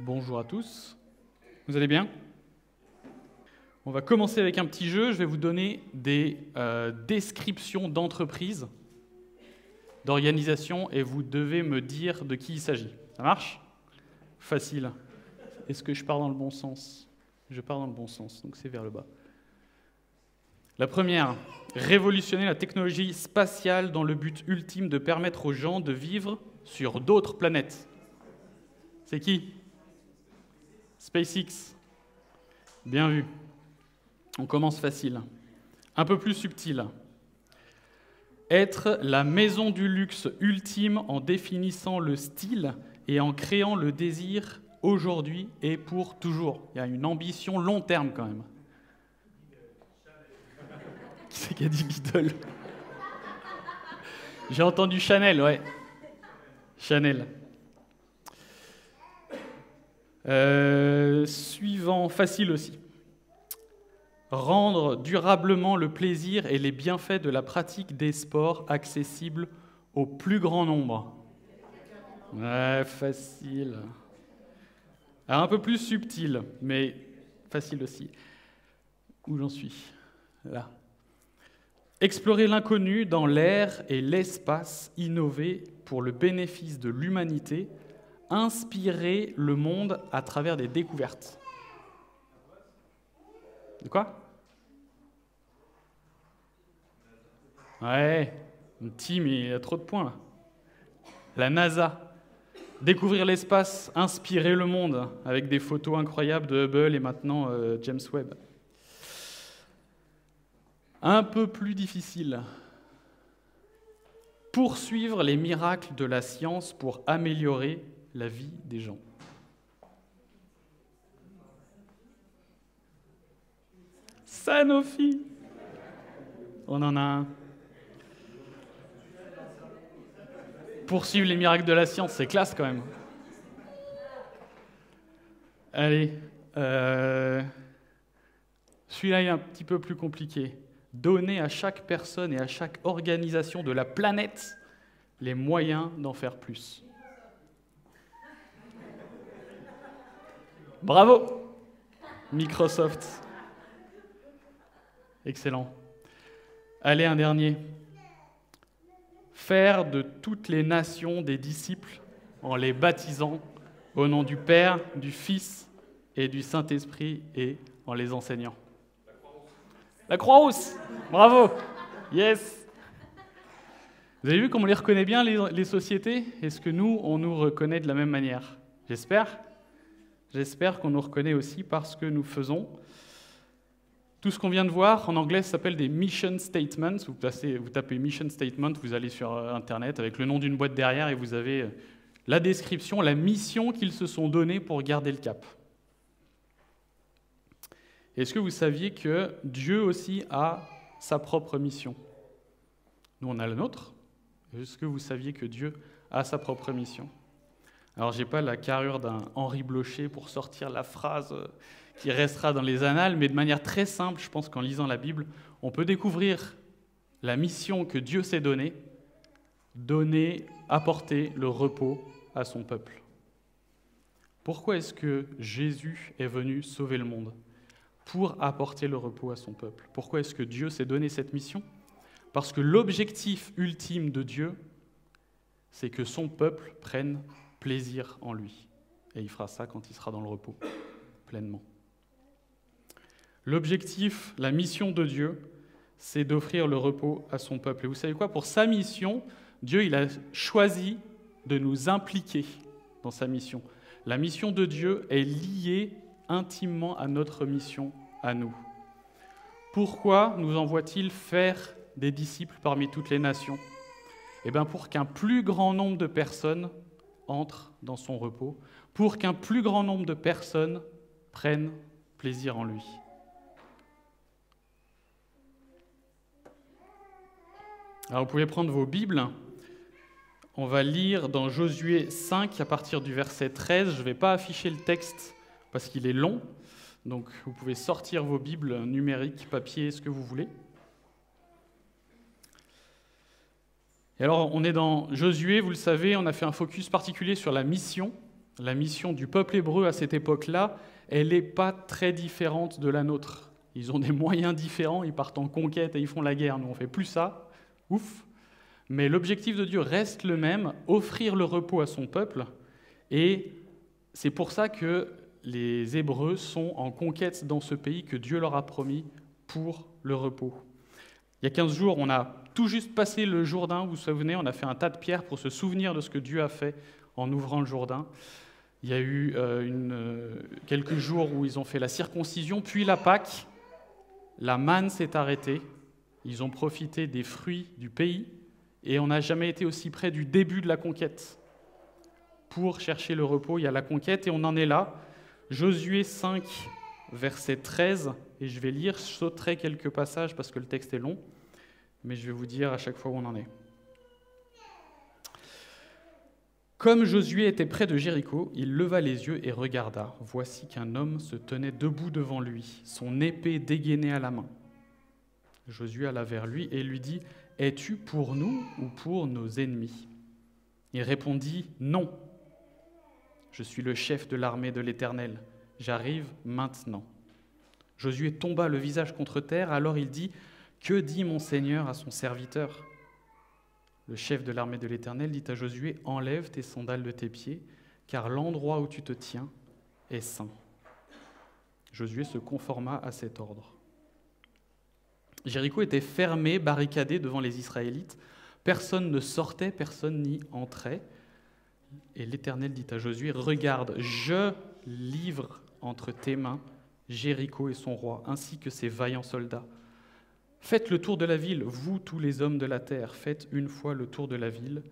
Bonjour à tous. Vous allez bien? On va commencer avec un petit jeu. Je vais vous donner des euh, descriptions d'entreprises, d'organisations, et vous devez me dire de qui il s'agit. Ça marche? Facile. Est-ce que je pars dans le bon sens? Je pars dans le bon sens, donc c'est vers le bas. La première, révolutionner la technologie spatiale dans le but ultime de permettre aux gens de vivre sur d'autres planètes. C'est qui? SpaceX. Bien vu. On commence facile. Un peu plus subtil. Être la maison du luxe ultime en définissant le style et en créant le désir aujourd'hui et pour toujours. Il y a une ambition long terme quand même. Qui c'est qui a dit Beatle J'ai entendu Chanel, ouais. Chanel. Euh, suivant, facile aussi. Rendre durablement le plaisir et les bienfaits de la pratique des sports accessibles au plus grand nombre. Facile. un peu plus subtil, mais facile aussi. Où j'en suis? Là. Explorer l'inconnu dans l'air et l'espace, innover pour le bénéfice de l'humanité, inspirer le monde à travers des découvertes. De quoi? Ouais, mais il y a trop de points. La NASA. Découvrir l'espace, inspirer le monde avec des photos incroyables de Hubble et maintenant euh, James Webb. Un peu plus difficile. Poursuivre les miracles de la science pour améliorer la vie des gens. Sanofi. On en a un. Poursuivre les miracles de la science, c'est classe quand même. Allez, euh, celui-là est un petit peu plus compliqué. Donner à chaque personne et à chaque organisation de la planète les moyens d'en faire plus. Bravo Microsoft. Excellent. Allez, un dernier. Faire de toutes les nations des disciples en les baptisant au nom du Père, du Fils et du Saint-Esprit et en les enseignant. La Croix-Rousse. Bravo. Yes. Vous avez vu comment on les reconnaît bien, les, les sociétés? Est-ce que nous, on nous reconnaît de la même manière? J'espère. J'espère qu'on nous reconnaît aussi parce que nous faisons. Tout ce qu'on vient de voir, en anglais, s'appelle des mission statements. Vous, vous tapez mission statement, vous allez sur euh, Internet avec le nom d'une boîte derrière et vous avez euh, la description, la mission qu'ils se sont donnée pour garder le cap. Est-ce que vous saviez que Dieu aussi a sa propre mission? Nous, on a la nôtre. Est-ce que vous saviez que Dieu a sa propre mission? Alors, je n'ai pas la carrure d'un Henri Blocher pour sortir la phrase qui restera dans les annales, mais de manière très simple, je pense qu'en lisant la Bible, on peut découvrir la mission que Dieu s'est donnée, donner, apporter le repos à son peuple. Pourquoi est-ce que Jésus est venu sauver le monde Pour apporter le repos à son peuple? Pourquoi est-ce que Dieu s'est donné cette mission? Parce que l'objectif ultime de Dieu, c'est que son peuple prenne plaisir en lui. Et il fera ça quand il sera dans le repos, pleinement. L'objectif, la mission de Dieu, c'est d'offrir le repos à son peuple. Et vous savez quoi? Pour sa mission, Dieu, il a choisi de nous impliquer dans sa mission. La mission de Dieu est liée intimement à notre mission à nous. Pourquoi nous envoie-t-il faire des disciples parmi toutes les nations? Eh bien pour qu'un plus grand nombre de personnes entre dans son repos, pour qu'un plus grand nombre de personnes prennent plaisir en lui. Alors vous pouvez prendre vos Bibles. On va lire dans Josué 5 à partir du verset 13. Je ne vais pas afficher le texte parce qu'il est long. Donc vous pouvez sortir vos Bibles numériques, papier, ce que vous voulez. Et alors, on est dans Josué, vous le savez, on a fait un focus particulier sur la mission. La mission du peuple hébreu à cette époque-là, elle n'est pas très différente de la nôtre. Ils ont des moyens différents, ils partent en conquête et ils font la guerre. Nous, on fait plus ça. Ouf. Mais l'objectif de Dieu reste le même, offrir le repos à son peuple. Et c'est pour ça que les Hébreux sont en conquête dans ce pays que Dieu leur a promis pour le repos. Il y a 15 jours, on a tout juste passé le Jourdain, vous vous souvenez, on a fait un tas de pierres pour se souvenir de ce que Dieu a fait en ouvrant le Jourdain. Il y a eu euh, euh, quelques jours où ils ont fait la circoncision, puis la Pâque. La manne s'est arrêtée. Ils ont profité des fruits du pays et on n'a jamais été aussi près du début de la conquête. Pour chercher le repos, il y a la conquête et on en est là. Josué 5, verset 13, et je vais lire, je sauterai quelques passages parce que le texte est long, mais je vais vous dire à chaque fois où on en est. Comme Josué était près de Jéricho, il leva les yeux et regarda. Voici qu'un homme se tenait debout devant lui, son épée dégainée à la main. Josué alla vers lui et lui dit Es-tu pour nous ou pour nos ennemis? Il répondit Non. Je suis le chef de l'armée de l'Éternel. J'arrive maintenant. Josué tomba le visage contre terre, alors il dit Que dit mon Seigneur à son serviteur? Le chef de l'armée de l'Éternel dit à Josué, Enlève tes sandales de tes pieds, car l'endroit où tu te tiens est saint. Josué se conforma à cet ordre. Jéricho était fermé, barricadé devant les Israélites. Personne ne sortait, personne n'y entrait. Et l'Éternel dit à Josué, Regarde, je livre entre tes mains Jéricho et son roi, ainsi que ses vaillants soldats. Faites le tour de la ville, vous tous les hommes de la terre, faites une fois le tour de la ville.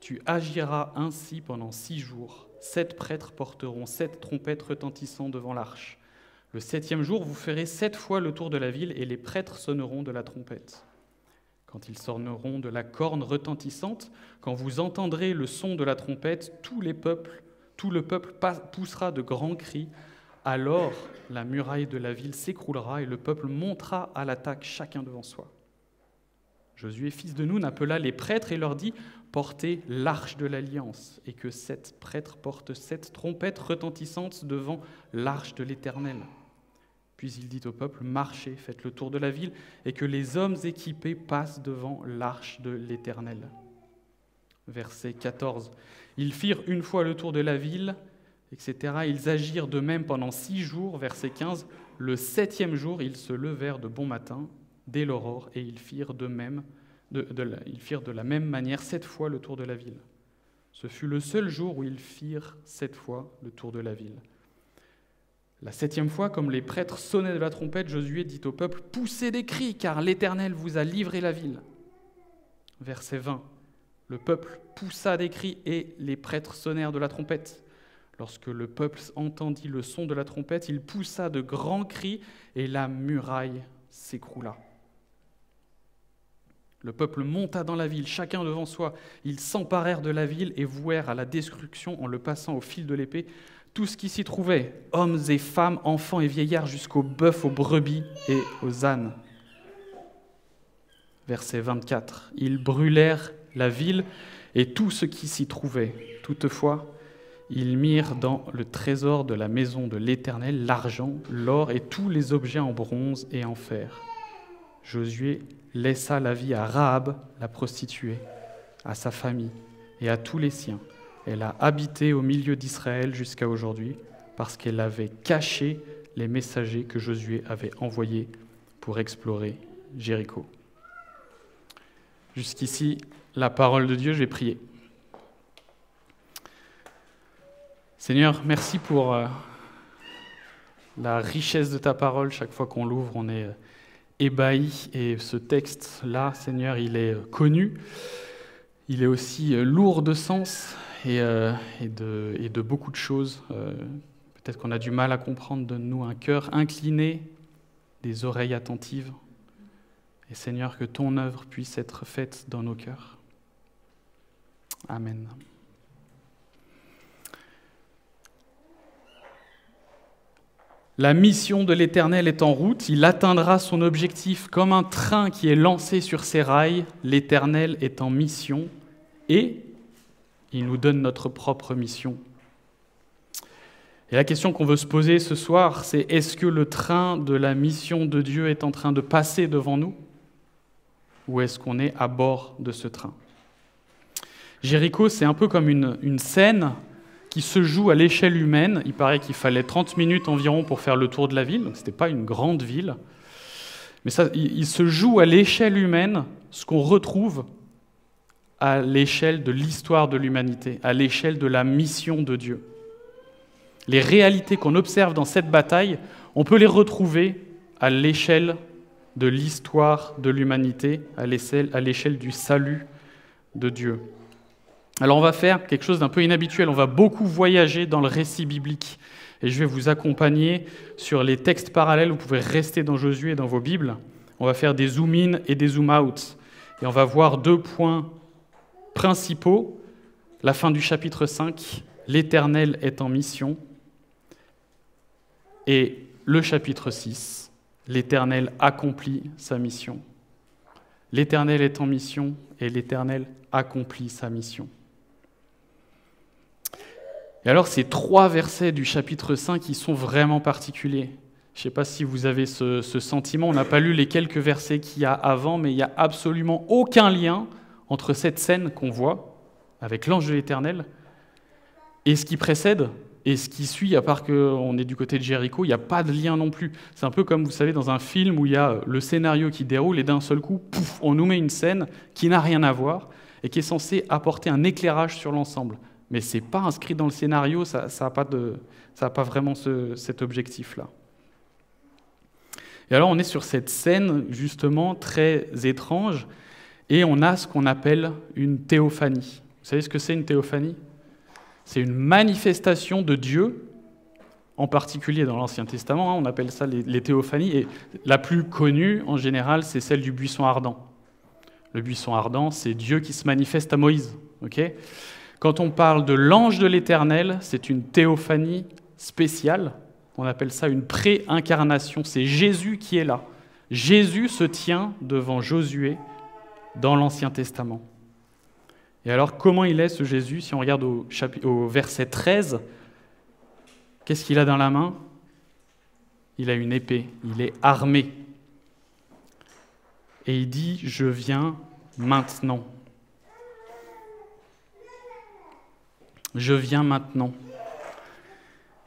Tu agiras ainsi pendant six jours. Sept prêtres porteront sept trompettes retentissant devant l'arche. Le septième jour, vous ferez sept fois le tour de la ville et les prêtres sonneront de la trompette. Quand ils sonneront de la corne retentissante, quand vous entendrez le son de la trompette, tout le peuple poussera de grands cris alors la muraille de la ville s'écroulera et le peuple montera à l'attaque chacun devant soi. Josué, fils de Nun, appela les prêtres et leur dit Portez l'arche de l'alliance, et que sept prêtres portent sept trompettes retentissantes devant l'arche de l'Éternel. Puis il dit au peuple Marchez, faites le tour de la ville, et que les hommes équipés passent devant l'arche de l'Éternel. Verset 14. Ils firent une fois le tour de la ville, Ils agirent de même pendant six jours, verset 15. Le septième jour, ils se levèrent de bon matin, dès l'aurore, et ils firent de, même, la, ils firent de la même manière sept fois le tour de la ville. Ce fut le seul jour où ils firent sept fois le tour de la ville. La septième fois, comme les prêtres sonnaient de la trompette, Josué dit au peuple, Poussez des cris, car l'Éternel vous a livré la ville. Verset 20. Le peuple poussa des cris et les prêtres sonnèrent de la trompette. Lorsque le peuple entendit le son de la trompette, il poussa de grands cris et la muraille s'écroula. Le peuple monta dans la ville, chacun devant soi. Ils s'emparèrent de la ville et vouèrent à la destruction en le passant au fil de l'épée tout ce qui s'y trouvait, hommes et femmes, enfants et vieillards, jusqu'aux bœufs, aux brebis et aux ânes. Verset 24. Ils brûlèrent la ville et tout ce qui s'y trouvait. Toutefois, ils mirent dans le trésor de la maison de l'Éternel l'argent, l'or et tous les objets en bronze et en fer. Josué laissa la vie à Rahab, la prostituée, à sa famille et à tous les siens. Elle a habité au milieu d'Israël jusqu'à aujourd'hui parce qu'elle avait caché les messagers que Josué avait envoyés pour explorer Jéricho. Jusqu'ici, la parole de Dieu, je vais Seigneur, merci pour euh, la richesse de ta parole. Chaque fois qu'on l'ouvre, on est euh, ébahi. Et ce texte-là, Seigneur, il est euh, connu. Il est aussi lourd de sens et, de, et de, beaucoup de choses. Peut-être qu'on a du mal à comprendre. Donne-nous un cœur incliné, des oreilles attentives. Et Seigneur, que ton œuvre puisse être faite dans nos cœurs. Amen. La mission de l'Éternel est en route, il atteindra son objectif comme un train qui est lancé sur ses rails. L'Éternel est en mission et il nous donne notre propre mission. Et la question qu'on veut se poser ce soir, c'est est-ce que le train de la mission de Dieu est en train de passer devant nous Ou est-ce qu'on est à bord de ce train? Jéricho, c'est un peu comme une, une scène qui se joue à l'échelle humaine. Il paraît qu'il fallait 30 minutes environ pour faire le tour de la ville, donc ce n'était pas une grande ville. Mais ça, il se joue à l'échelle humaine ce qu'on retrouve à l'échelle de l'histoire de l'humanité, à l'échelle de la mission de Dieu. Les réalités qu'on observe dans cette bataille, on peut les retrouver à l'échelle de l'histoire de l'humanité, à l'échelle du salut de Dieu. Alors on va faire quelque chose d'un peu inhabituel, on va beaucoup voyager dans le récit biblique. Et je vais vous accompagner sur les textes parallèles, vous pouvez rester dans Josué et dans vos Bibles. On va faire des zoom-in et des zoom-out. Et on va voir deux points principaux. La fin du chapitre 5, l'Éternel est en mission. Et le chapitre 6, l'Éternel accomplit sa mission. L'Éternel est en mission et l'Éternel accomplit sa mission. Et alors ces trois versets du chapitre 5 qui sont vraiment particuliers. Je ne sais pas si vous avez ce, ce sentiment, on n'a pas lu les quelques versets qu'il y a avant, mais il n'y a absolument aucun lien entre cette scène qu'on voit avec l'ange de l'Éternel et ce qui précède et ce qui suit, à part qu'on est du côté de Jéricho, il n'y a pas de lien non plus. C'est un peu comme, vous savez, dans un film où il y a le scénario qui déroule et d'un seul coup, pouf, on nous met une scène qui n'a rien à voir et qui est censée apporter un éclairage sur l'ensemble. Mais ce n'est pas inscrit dans le scénario, ça n'a pas, pas, vraiment cet objectif-là. Et alors on est sur cette scène justement très étrange et on a ce qu'on appelle une théophanie. Vous savez ce que c'est une théophanie? C'est une manifestation de Dieu, en particulier dans l'Ancien Testament, hein, on appelle ça les, théophanies, et la plus connue en général, c'est celle du buisson ardent. Le buisson ardent, c'est Dieu qui se manifeste à Moïse. Quand on parle de l'ange de l'Éternel, c'est une théophanie spéciale, on appelle ça une pré-incarnation, c'est Jésus qui est là. Jésus se tient devant Josué dans l'Ancien Testament. Et alors, comment il est ce Jésus Si on regarde au, au verset 13, qu'est-ce qu'il a dans la main? Il a une épée, il est armé. Et il dit, je viens maintenant. Je viens maintenant.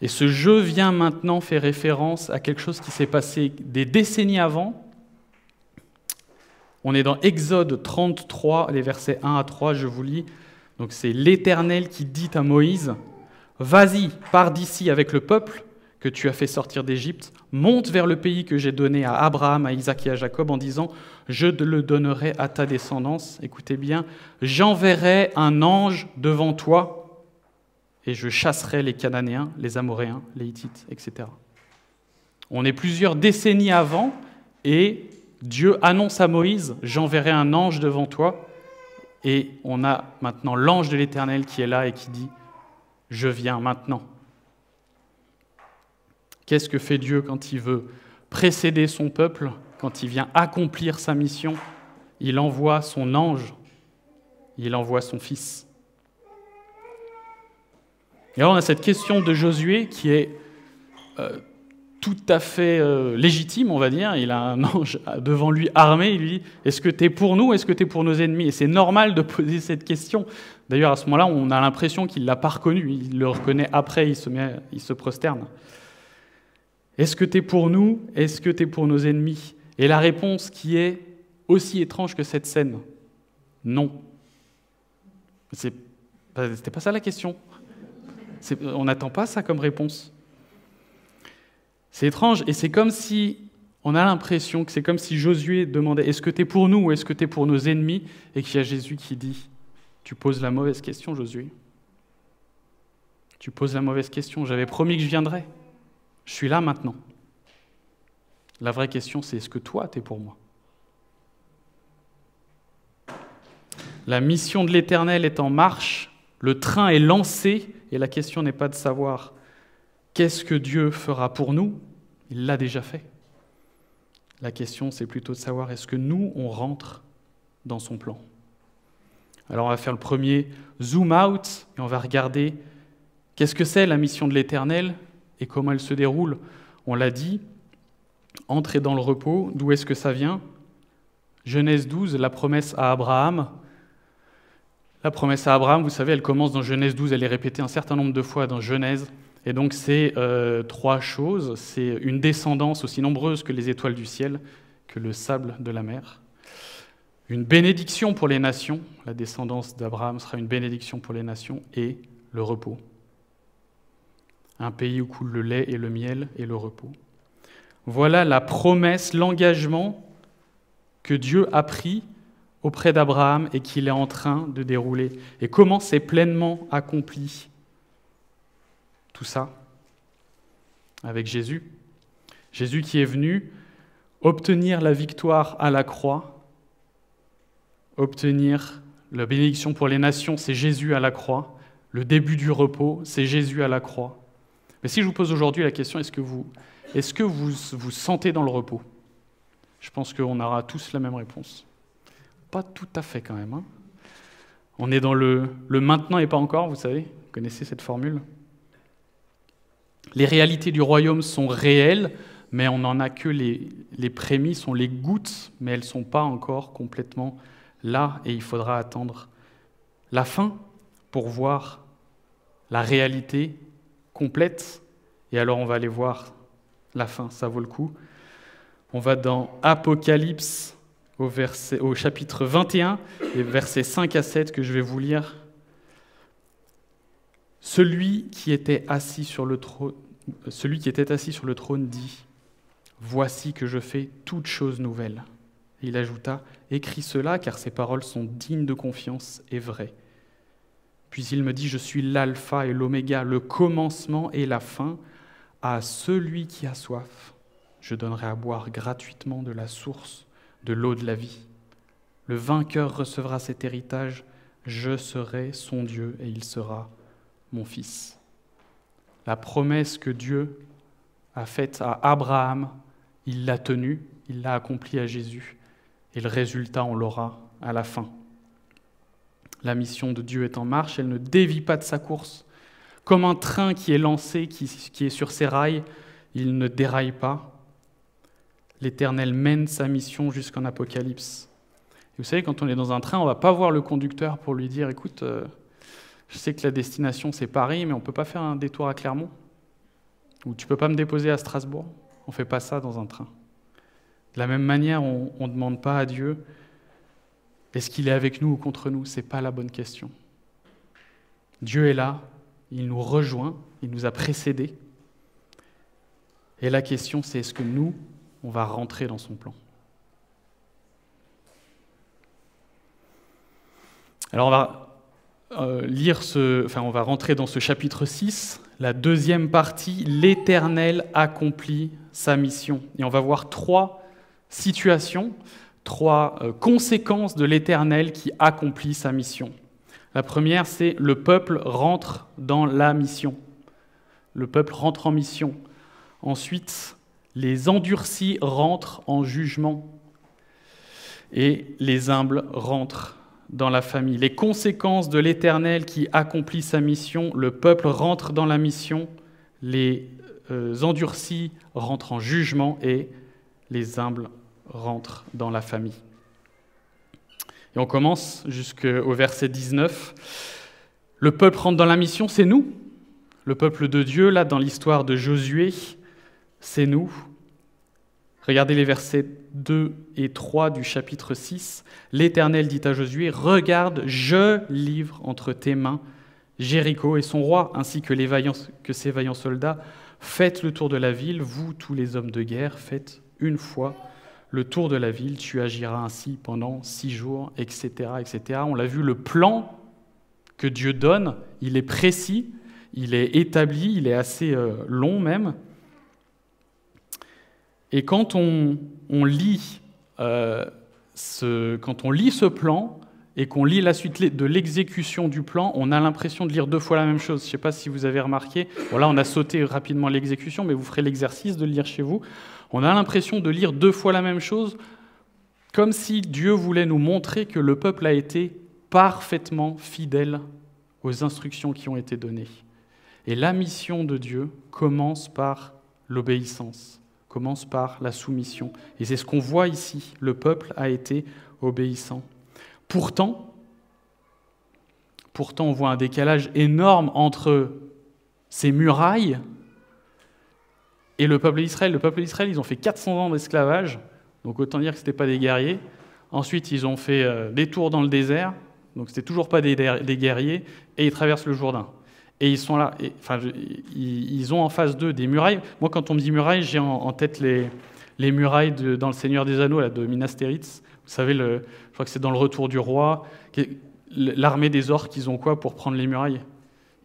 Et ce je viens maintenant fait référence à quelque chose qui s'est passé des décennies avant, on est dans Exode 33, les versets 1 à 3, je vous lis. Donc c'est l'Éternel qui dit à Moïse, Vas-y, pars d'ici avec le peuple que tu as fait sortir d'Égypte, monte vers le pays que j'ai donné à Abraham, à Isaac et à Jacob en disant, Je le donnerai à ta descendance. Écoutez bien, j'enverrai un ange devant toi et je chasserai les Cananéens, les Amoréens, les Hittites, etc. On est plusieurs décennies avant et Dieu annonce à Moïse, j'enverrai un ange devant toi. Et on a maintenant l'ange de l'Éternel qui est là et qui dit, je viens maintenant. Qu'est-ce que fait Dieu quand il veut précéder son peuple, quand il vient accomplir sa mission? Il envoie son ange, il envoie son fils. Et alors on a cette question de Josué qui est euh, tout à fait euh, légitime, on va dire. Il a un ange devant lui armé. Il lui dit Est-ce que tu es pour nous Est-ce que tu es pour nos ennemis? Et c'est normal de poser cette question. D'ailleurs, à ce moment-là, on a l'impression qu'il ne l'a pas reconnu. Il le reconnaît après, il se, met, il se prosterne. Est-ce que tu es pour nous? Est-ce que tu es pour nos ennemis? Et la réponse qui est aussi étrange que cette scène Non. C'était pas ça la question. On n'attend pas ça comme réponse. C'est étrange et c'est comme si on a l'impression que c'est comme si Josué demandait est-ce que tu es pour nous ou est-ce que tu es pour nos ennemis? Et qu'il y a Jésus qui dit tu poses la mauvaise question Josué. Tu poses la mauvaise question, j'avais promis que je viendrais. Je suis là maintenant. La vraie question c'est est-ce que toi tu es pour moi? La mission de l'Éternel est en marche, le train est lancé et la question n'est pas de savoir Qu'est-ce que Dieu fera pour nous Il l'a déjà fait. La question, c'est plutôt de savoir est-ce que nous, on rentre dans son plan? Alors on va faire le premier zoom out et on va regarder qu'est-ce que c'est la mission de l'Éternel et comment elle se déroule. On l'a dit, entrer dans le repos, d'où est-ce que ça vient? Genèse 12, la promesse à Abraham. La promesse à Abraham, vous savez, elle commence dans Genèse 12, elle est répétée un certain nombre de fois dans Genèse. Et donc c'est euh, trois choses. C'est une descendance aussi nombreuse que les étoiles du ciel, que le sable de la mer. Une bénédiction pour les nations, la descendance d'Abraham sera une bénédiction pour les nations, et le repos. Un pays où coule le lait et le miel et le repos. Voilà la promesse, l'engagement que Dieu a pris auprès d'Abraham et qu'il est en train de dérouler. Et comment c'est pleinement accompli tout ça avec Jésus. Jésus qui est venu obtenir la victoire à la croix, obtenir la bénédiction pour les nations, c'est Jésus à la croix. Le début du repos, c'est Jésus à la croix. Mais si je vous pose aujourd'hui la question, est-ce que vous est-ce que vous vous sentez dans le repos? Je pense qu'on aura tous la même réponse. Pas tout à fait quand même. Hein. on est dans le, le maintenant et pas encore, vous savez. Vous connaissez cette formule les réalités du royaume sont réelles, mais on n'en a que les, les prémices, les gouttes, mais elles ne sont pas encore complètement là, et il faudra attendre la fin pour voir la réalité complète. Et alors on va aller voir la fin, ça vaut le coup. On va dans Apocalypse au, chapitre 21, les versets 5 à 7 que je vais vous lire. Celui qui était assis sur le trône, celui qui était assis sur le trône dit Voici que je fais toutes choses nouvelles. il ajouta Écris cela, car ces paroles sont dignes de confiance et vraies. Puis il me dit Je suis l'Alpha et l'Oméga, le commencement et la fin. À celui qui a soif, je donnerai à boire gratuitement de la source de l'eau de la vie. Le vainqueur recevra cet héritage, je serai son Dieu et il sera mon fils. La promesse que Dieu a faite à Abraham, il l'a tenue, il l'a accomplie à Jésus, et le résultat, on l'aura à la fin. La mission de Dieu est en marche, elle ne dévie pas de sa course. Comme un train qui est lancé, qui, qui est sur ses rails, il ne déraille pas. L'Éternel mène sa mission jusqu'en Apocalypse. Vous savez, quand on est dans un train, on ne va pas voir le conducteur pour lui dire, écoute, euh, je sais que la destination c'est Paris, mais on peut pas faire un détour à Clermont Ou tu peux pas me déposer à Strasbourg On fait pas ça dans un train. De la même manière, on ne demande pas à Dieu est-ce qu'il est avec nous ou contre nous? Ce n'est pas la bonne question. Dieu est là, il nous rejoint, il nous a précédés. Et la question, c'est est-ce que nous, on va rentrer dans son plan Alors on va euh, lire ce, enfin, on va rentrer dans ce chapitre 6, la deuxième partie, l'Éternel accomplit sa mission. Et on va voir trois situations, trois euh, conséquences de l'Éternel qui accomplit sa mission. La première, c'est le peuple rentre dans la mission. Le peuple rentre en mission. Ensuite, les endurcis rentrent en jugement. Et les humbles rentrent dans la famille. Les conséquences de l'Éternel qui accomplit sa mission, le peuple rentre dans la mission, les euh, endurcis rentrent en jugement et les humbles rentrent dans la famille. Et on commence jusqu'au verset 19. Le peuple rentre dans la mission, c'est nous. Le peuple de Dieu, là, dans l'histoire de Josué, c'est nous. Regardez les versets 2 et 3 du chapitre 6. L'Éternel dit à Josué, Regarde, je livre entre tes mains Jéricho et son roi, ainsi que, les vaillants, que ses vaillants soldats. Faites le tour de la ville, vous tous les hommes de guerre, faites une fois le tour de la ville, tu agiras ainsi pendant six jours, etc. etc. On l'a vu, le plan que Dieu donne, il est précis, il est établi, il est assez euh, long même. Et quand on, lit, euh, ce, quand on lit ce plan et qu'on lit la suite de l'exécution du plan, on a l'impression de lire deux fois la même chose. Je ne sais pas si vous avez remarqué. Voilà, on a sauté rapidement l'exécution, mais vous ferez l'exercice de le lire chez vous. On a l'impression de lire deux fois la même chose, comme si Dieu voulait nous montrer que le peuple a été parfaitement fidèle aux instructions qui ont été données. Et la mission de Dieu commence par l'obéissance, commence par la soumission. Et c'est ce qu'on voit ici. Le peuple a été obéissant. Pourtant, pourtant, on voit un décalage énorme entre ces murailles et le peuple d'Israël. Le peuple d'Israël, ils ont fait 400 ans d'esclavage, donc autant dire que ce n'étaient pas des guerriers. Ensuite, ils ont fait euh, des tours dans le désert, donc c'était toujours pas des, guerriers, et ils traversent le Jourdain. Et ils sont là, enfin, ils, ont en face d'eux des murailles. Moi, quand on me dit murailles, j'ai en, tête les, les murailles dans Le Seigneur des Anneaux, là, de Minas Tirith. Vous savez, je crois que c'est dans Le Retour du Roi. L'armée des orques, ils ont quoi pour prendre les murailles?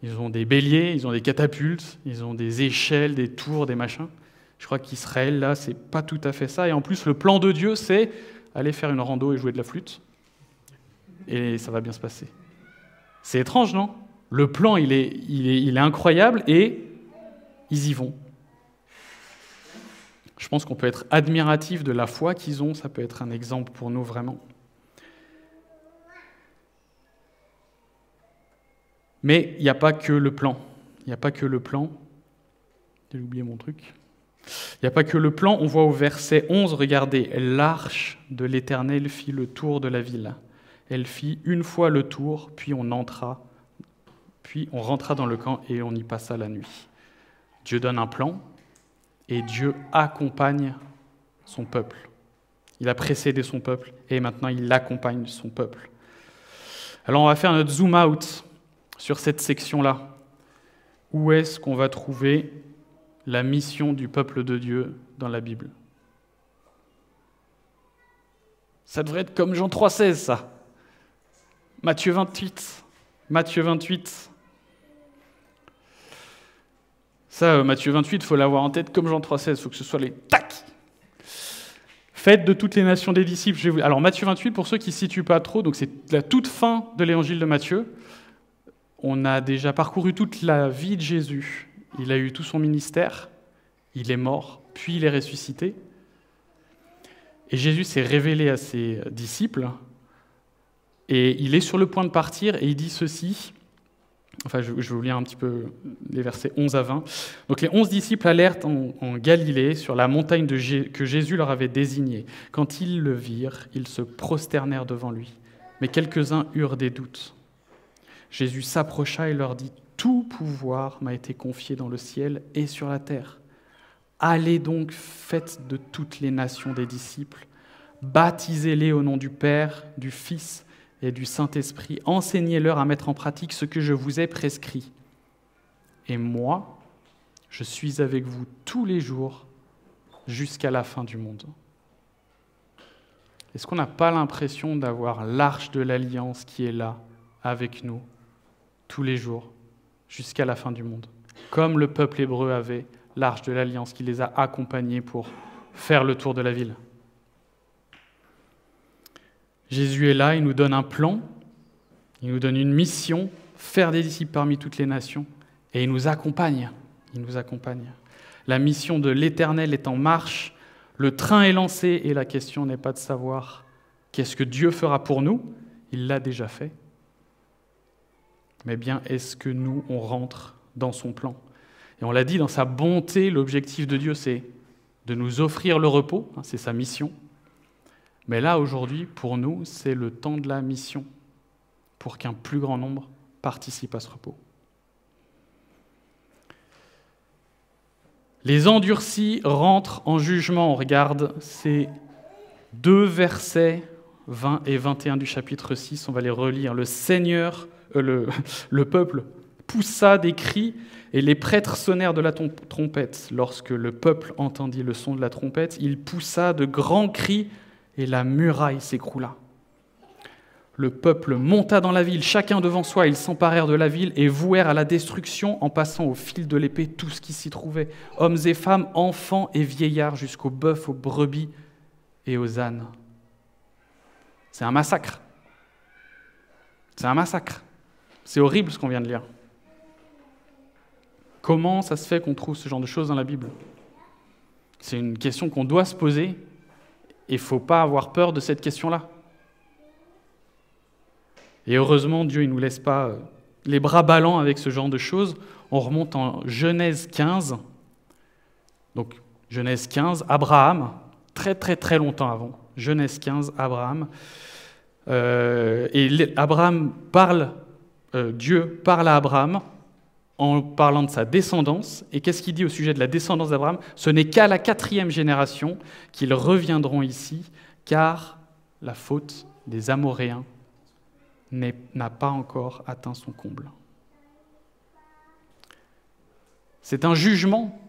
Ils ont des béliers, ils ont des catapultes, ils ont des échelles, des tours, des machins. Je crois qu'Israël, là, c'est pas tout à fait ça. Et en plus, le plan de Dieu, c'est aller faire une rando et jouer de la flûte. Et ça va bien se passer. C'est étrange, non? Le plan, il est, incroyable et ils y vont. Je pense qu'on peut être admiratif de la foi qu'ils ont, ça peut être un exemple pour nous vraiment. Mais il n'y a pas que le plan. Il n'y a pas que le plan. J'ai oublié mon truc. Il n'y a pas que le plan. On voit au verset 11, regardez, l'arche de l'Éternel fit le tour de la ville. Elle fit une fois le tour, puis on entra puis on rentra dans le camp et on y passa la nuit. Dieu donne un plan et Dieu accompagne son peuple. Il a précédé son peuple et maintenant il accompagne son peuple. Alors on va faire notre zoom out sur cette section-là. Où est-ce qu'on va trouver la mission du peuple de Dieu dans la Bible? Ça devrait être comme Jean 3,16, ça. Matthieu 28. Matthieu 28. Ça, euh, Matthieu 28, il faut l'avoir en tête comme Jean 3,16, il faut que ce soit les tac Faites de toutes les nations des disciples. Alors Matthieu 28, pour ceux qui ne se situent pas trop, donc c'est la toute fin de l'évangile de Matthieu. On a déjà parcouru toute la vie de Jésus. Il a eu tout son ministère, il est mort, puis il est ressuscité. Et Jésus s'est révélé à ses disciples, et il est sur le point de partir, et il dit ceci, Enfin, je, vais vous lire un petit peu les versets 11 à 20. Donc, les onze disciples alertent en, Galilée sur la montagne que Jésus leur avait désignée. Quand ils le virent, ils se prosternèrent devant lui. Mais quelques-uns eurent des doutes. Jésus s'approcha et leur dit Tout pouvoir m'a été confié dans le ciel et sur la terre. Allez donc, faites de toutes les nations des disciples, baptisez-les au nom du Père, du Fils et du Saint-Esprit. Enseignez-leur à mettre en pratique ce que je vous ai prescrit. Et moi, je suis avec vous tous les jours jusqu'à la fin du monde. Est-ce qu'on n'a pas l'impression d'avoir l'arche de l'alliance qui est là avec nous tous les jours jusqu'à la fin du monde? Comme le peuple hébreu avait l'arche de l'alliance qui les a accompagnés pour faire le tour de la ville. Jésus est là, il nous donne un plan, il nous donne une mission, faire des disciples parmi toutes les nations, et il nous accompagne. Il nous accompagne. La mission de l'Éternel est en marche, le train est lancé, et la question n'est pas de savoir qu'est-ce que Dieu fera pour nous, il l'a déjà fait, mais bien est-ce que nous, on rentre dans son plan? Et on l'a dit, dans sa bonté, l'objectif de Dieu, c'est de nous offrir le repos, hein, c'est sa mission, mais là, aujourd'hui, pour nous, c'est le temps de la mission pour qu'un plus grand nombre participe à ce repos. Les endurcis rentrent en jugement. Regarde ces deux versets 20 et 21 du chapitre 6. On va les relire. Le Seigneur, euh, le peuple poussa des cris et les prêtres sonnèrent de la trompette. Lorsque le peuple entendit le son de la trompette, il poussa de grands cris et la muraille s'écroula. Le peuple monta dans la ville, chacun devant soi, ils s'emparèrent de la ville et vouèrent à la destruction en passant au fil de l'épée tout ce qui s'y trouvait, hommes et femmes, enfants et vieillards, jusqu'aux bœufs, aux brebis et aux ânes. C'est un massacre. C'est un massacre. C'est horrible ce qu'on vient de lire. Comment ça se fait qu'on trouve ce genre de choses dans la Bible? C'est une question qu'on doit se poser il ne faut pas avoir peur de cette question-là. Et heureusement, Dieu ne nous laisse pas euh, les bras ballants avec ce genre de choses. On remonte en Genèse 15. Donc, Genèse 15, Abraham, très très très longtemps avant. Genèse 15, Abraham. Euh, et Abraham parle, euh, Dieu parle à Abraham en parlant de sa descendance. Et qu'est-ce qu'il dit au sujet de la descendance d'Abraham? Ce n'est qu'à la quatrième génération qu'ils reviendront ici, car la faute des Amoréens n'a pas encore atteint son comble. C'est un jugement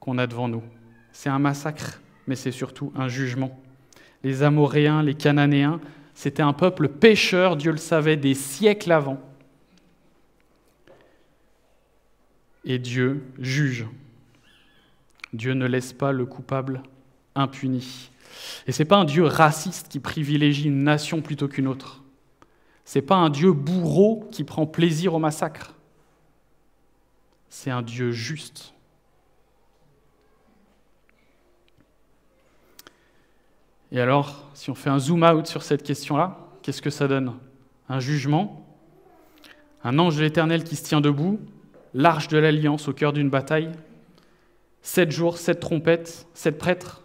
qu'on a devant nous. C'est un massacre, mais c'est surtout un jugement. Les Amoréens, les Cananéens, c'était un peuple pécheur, Dieu le savait, des siècles avant. Et Dieu juge. Dieu ne laisse pas le coupable impuni. Et ce n'est pas un Dieu raciste qui privilégie une nation plutôt qu'une autre. Ce n'est pas un Dieu bourreau qui prend plaisir au massacre. C'est un Dieu juste. Et alors, si on fait un zoom out sur cette question-là, qu'est-ce que ça donne? Un jugement, un ange de l'Éternel qui se tient debout, l'arche de l'alliance au cœur d'une bataille, sept jours, sept trompettes, sept prêtres.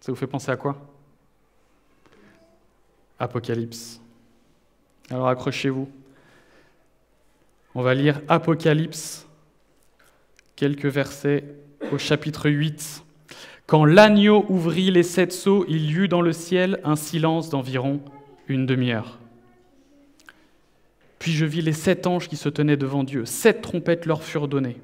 Ça vous fait penser à quoi? Apocalypse. Alors accrochez-vous. On va lire Apocalypse, quelques versets au chapitre 8. Quand l'agneau ouvrit les sept sceaux, il y eut dans le ciel un silence d'environ une demi-heure. Puis je vis les sept anges qui se tenaient devant Dieu. Sept trompettes leur furent données.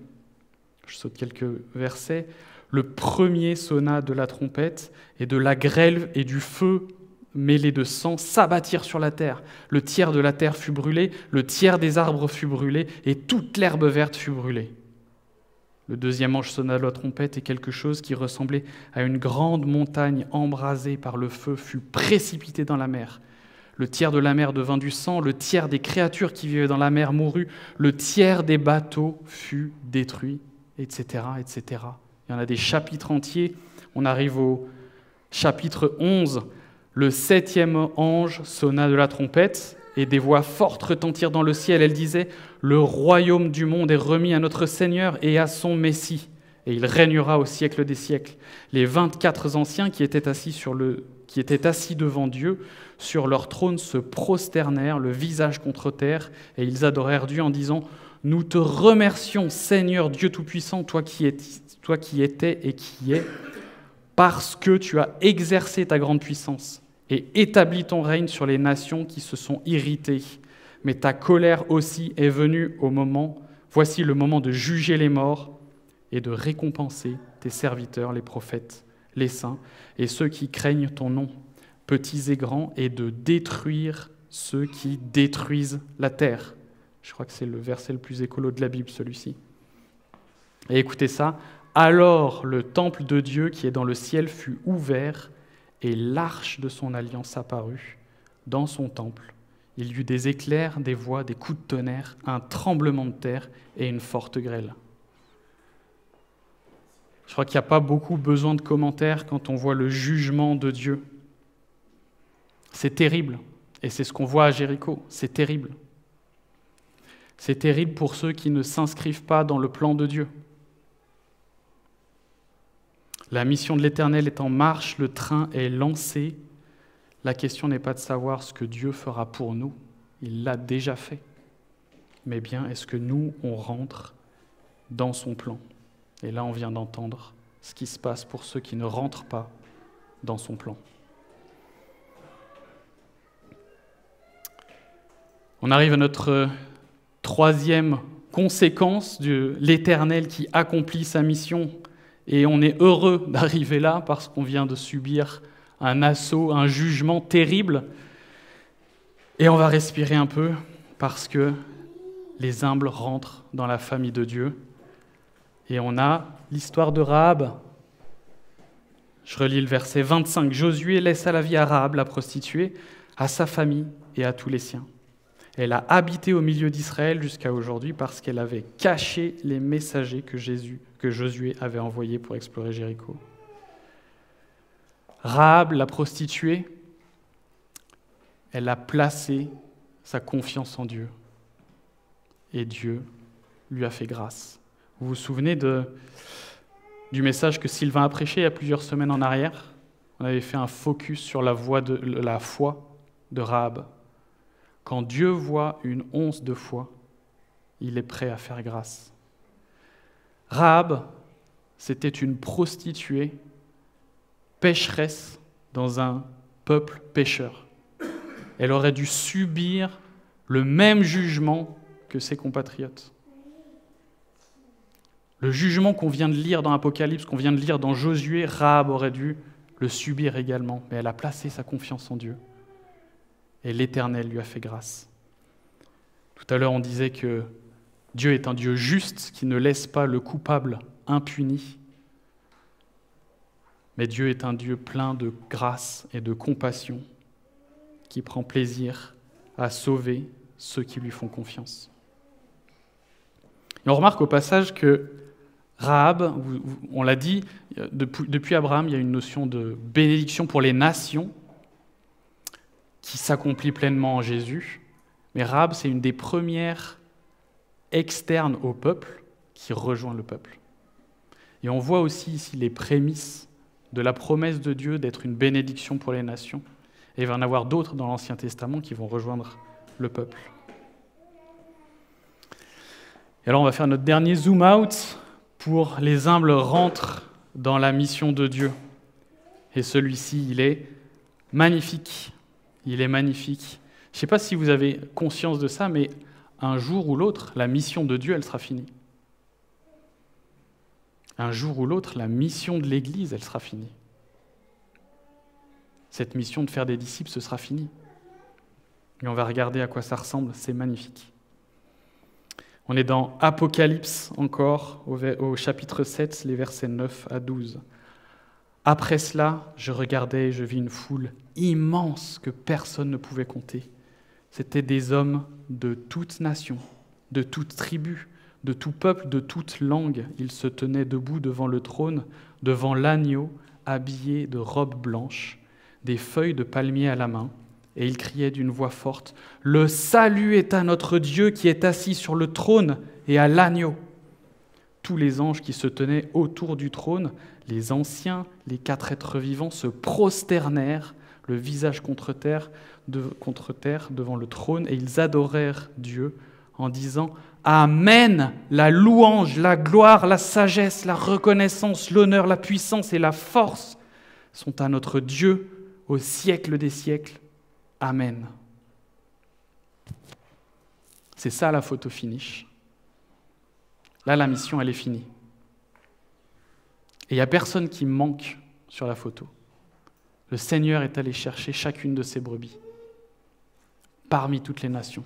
Je saute quelques versets. Le premier sonna de la trompette, et de la grêle et du feu mêlés de sang s'abattirent sur la terre. Le tiers de la terre fut brûlé, le tiers des arbres fut brûlé, et toute l'herbe verte fut brûlée. Le deuxième ange sonna la trompette et quelque chose qui ressemblait à une grande montagne embrasée par le feu fut précipité dans la mer. Le tiers de la mer devint du sang, le tiers des créatures qui vivaient dans la mer mourut, le tiers des bateaux fut détruit, etc., etc. Il y en a des chapitres entiers. On arrive au chapitre 11. Le septième ange sonna de la trompette et des voix fortes retentirent dans le ciel. Elle disait, Le royaume du monde est remis à notre Seigneur et à son Messie, et il régnera au siècle des siècles. Les vingt-quatre anciens qui étaient, assis sur le, qui étaient assis devant Dieu, sur leur trône, se prosternèrent, le visage contre terre, et ils adorèrent Dieu en disant, Nous te remercions, Seigneur Dieu Tout-Puissant, toi qui, toi qui étais et qui es, parce que tu as exercé ta grande puissance et établis ton règne sur les nations qui se sont irritées. Mais ta colère aussi est venue au moment, voici le moment de juger les morts et de récompenser tes serviteurs, les prophètes, les saints, et ceux qui craignent ton nom, petits et grands, et de détruire ceux qui détruisent la terre. Je crois que c'est le verset le plus écolo de la Bible, celui-ci. Et écoutez ça, alors le temple de Dieu qui est dans le ciel fut ouvert, et l'arche de son alliance apparut dans son temple. Il y eut des éclairs, des voix, des coups de tonnerre, un tremblement de terre et une forte grêle. Je crois qu'il n'y a pas beaucoup besoin de commentaires quand on voit le jugement de Dieu. C'est terrible. Et c'est ce qu'on voit à Jéricho. C'est terrible. C'est terrible pour ceux qui ne s'inscrivent pas dans le plan de Dieu. La mission de l'Éternel est en marche, le train est lancé. La question n'est pas de savoir ce que Dieu fera pour nous, il l'a déjà fait. Mais bien, est-ce que nous, on rentre dans son plan? Et là, on vient d'entendre ce qui se passe pour ceux qui ne rentrent pas dans son plan. On arrive à notre troisième conséquence de l'Éternel qui accomplit sa mission et on est heureux d'arriver là parce qu'on vient de subir un assaut, un jugement terrible. Et on va respirer un peu parce que les humbles rentrent dans la famille de Dieu. Et on a l'histoire de Rahab. Je relis le verset 25. Josué laissa la vie à Rahab, la prostituée, à sa famille et à tous les siens. Elle a habité au milieu d'Israël jusqu'à aujourd'hui parce qu'elle avait caché les messagers que, Josué avait envoyés pour explorer Jéricho. Rahab, la prostituée, elle a placé sa confiance en Dieu. et Dieu lui a fait grâce. Vous vous souvenez du message que Sylvain a prêché il y a plusieurs semaines en arrière? On avait fait un focus sur la, voix de, la foi de Rahab. Quand Dieu voit une once de foi, il est prêt à faire grâce. Rahab, c'était une prostituée pécheresse dans un peuple pécheur. Elle aurait dû subir le même jugement que ses compatriotes. Le jugement qu'on vient de lire dans Apocalypse, qu'on vient de lire dans Josué, Rahab aurait dû le subir également, mais elle a placé sa confiance en Dieu. Et l'Éternel lui a fait grâce. Tout à l'heure, on disait que Dieu est un Dieu juste qui ne laisse pas le coupable impuni. Mais Dieu est un Dieu plein de grâce et de compassion qui prend plaisir à sauver ceux qui lui font confiance. On remarque au passage que Rahab, on l'a dit, depuis Abraham, il y a une notion de bénédiction pour les nations qui s'accomplit pleinement en Jésus. Mais Rahab, c'est une des premières externes au peuple qui rejoint le peuple. Et on voit aussi ici les prémices de la promesse de Dieu d'être une bénédiction pour les nations. Et il va en avoir d'autres dans l'Ancien Testament qui vont rejoindre le peuple. Et alors on va faire notre dernier zoom out pour les humbles rentrent dans la mission de Dieu. Et celui-ci, il est magnifique. Il est magnifique. Je ne sais pas si vous avez conscience de ça, mais un jour ou l'autre, la mission de Dieu, elle sera finie. Un jour ou l'autre, la mission de l'Église, elle sera finie. Cette mission de faire des disciples, ce sera fini. Et on va regarder à quoi ça ressemble, c'est magnifique. On est dans Apocalypse encore, au, chapitre 7, les versets 9 à 12. Après cela, je regardais et je vis une foule immense que personne ne pouvait compter. C'étaient des hommes de toute nation, de toute tribu, de tout peuple, de toute langue. Ils se tenaient debout devant le trône, devant l'agneau, habillés de robes blanches, des feuilles de palmier à la main et il criait d'une voix forte, Le salut est à notre Dieu qui est assis sur le trône et à l'agneau. Tous les anges qui se tenaient autour du trône, les anciens, les quatre êtres vivants, se prosternèrent, le visage contre terre, devant le trône, et ils adorèrent Dieu en disant Amen, la louange, la gloire, la sagesse, la reconnaissance, l'honneur, la puissance et la force sont à notre Dieu au siècle des siècles. Amen. C'est ça la photo finish. Là, la mission, elle est finie. Et il n'y a personne qui manque sur la photo. Le Seigneur est allé chercher chacune de ses brebis parmi toutes les nations.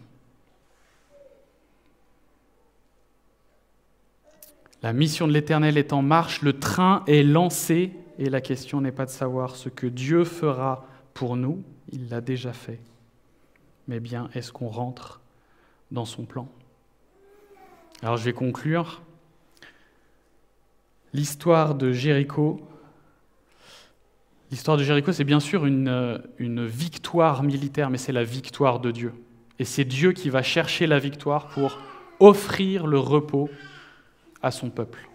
La mission de l'Éternel est en marche, le train est lancé, et la question n'est pas de savoir ce que Dieu fera pour nous, il l'a déjà fait. Mais bien, est-ce qu'on rentre dans son plan? Alors je vais conclure. L'histoire de Jéricho, l'histoire de Jéricho, c'est bien sûr une, une victoire militaire, mais c'est la victoire de Dieu. Et c'est Dieu qui va chercher la victoire pour offrir le repos à son peuple.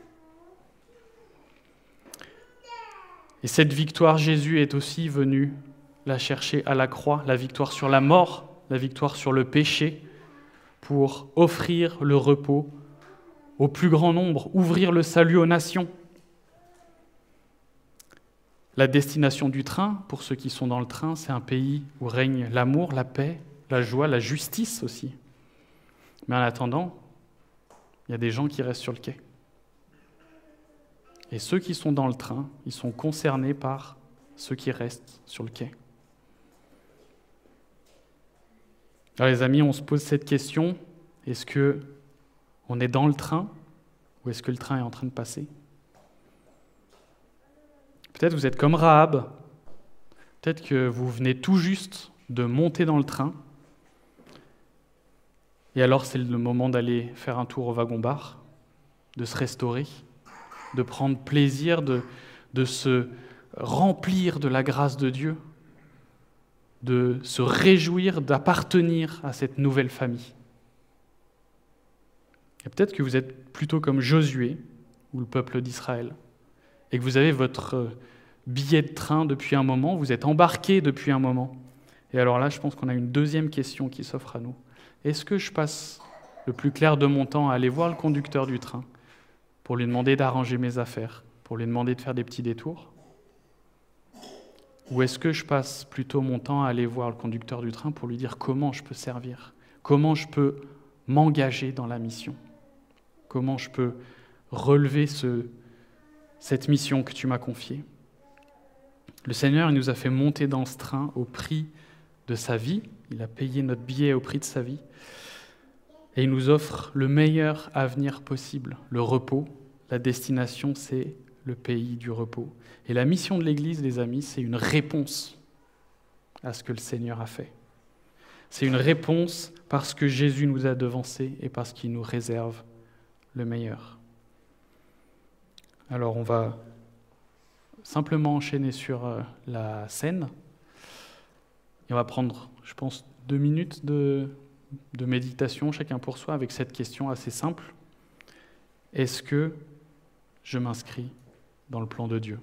Et cette victoire, Jésus est aussi venu la chercher à la croix, la victoire sur la mort, la victoire sur le péché, pour offrir le repos au plus grand nombre, ouvrir le salut aux nations. La destination du train, pour ceux qui sont dans le train, c'est un pays où règne l'amour, la paix, la joie, la justice aussi. Mais en attendant, il y a des gens qui restent sur le quai. Et ceux qui sont dans le train, ils sont concernés par ceux qui restent sur le quai. Alors les amis, on se pose cette question, est-ce que on est dans le train ou est-ce que le train est en train de passer? Peut-être vous êtes comme Rahab, peut-être que vous venez tout juste de monter dans le train, et alors c'est le moment d'aller faire un tour au wagon-bar, de se restaurer, de prendre plaisir, de, de se remplir de la grâce de Dieu, de se réjouir d'appartenir à cette nouvelle famille. Et peut-être que vous êtes plutôt comme Josué ou le peuple d'Israël, et que vous avez votre euh, billet de train depuis un moment, vous êtes embarqué depuis un moment. Et alors là, je pense qu'on a une deuxième question qui s'offre à nous. Est-ce que je passe le plus clair de mon temps à aller voir le conducteur du train pour lui demander d'arranger mes affaires, pour lui demander de faire des petits détours? Ou est-ce que je passe plutôt mon temps à aller voir le conducteur du train pour lui dire comment je peux servir, comment je peux m'engager dans la mission, comment je peux relever ce, cette mission que tu m'as confiée? Le Seigneur il nous a fait monter dans ce train au prix de sa vie, il a payé notre billet au prix de sa vie. Et il nous offre le meilleur avenir possible, le repos. La destination, c'est le pays du repos. Et la mission de l'Église, les amis, c'est une réponse à ce que le Seigneur a fait. C'est une réponse parce que Jésus nous a devancés et parce qu'il nous réserve le meilleur. Alors on va simplement enchaîner sur euh, la scène. Et on va prendre, je pense, deux minutes de, de méditation, chacun pour soi, avec cette question assez simple. Est-ce que je m'inscris dans le plan de Dieu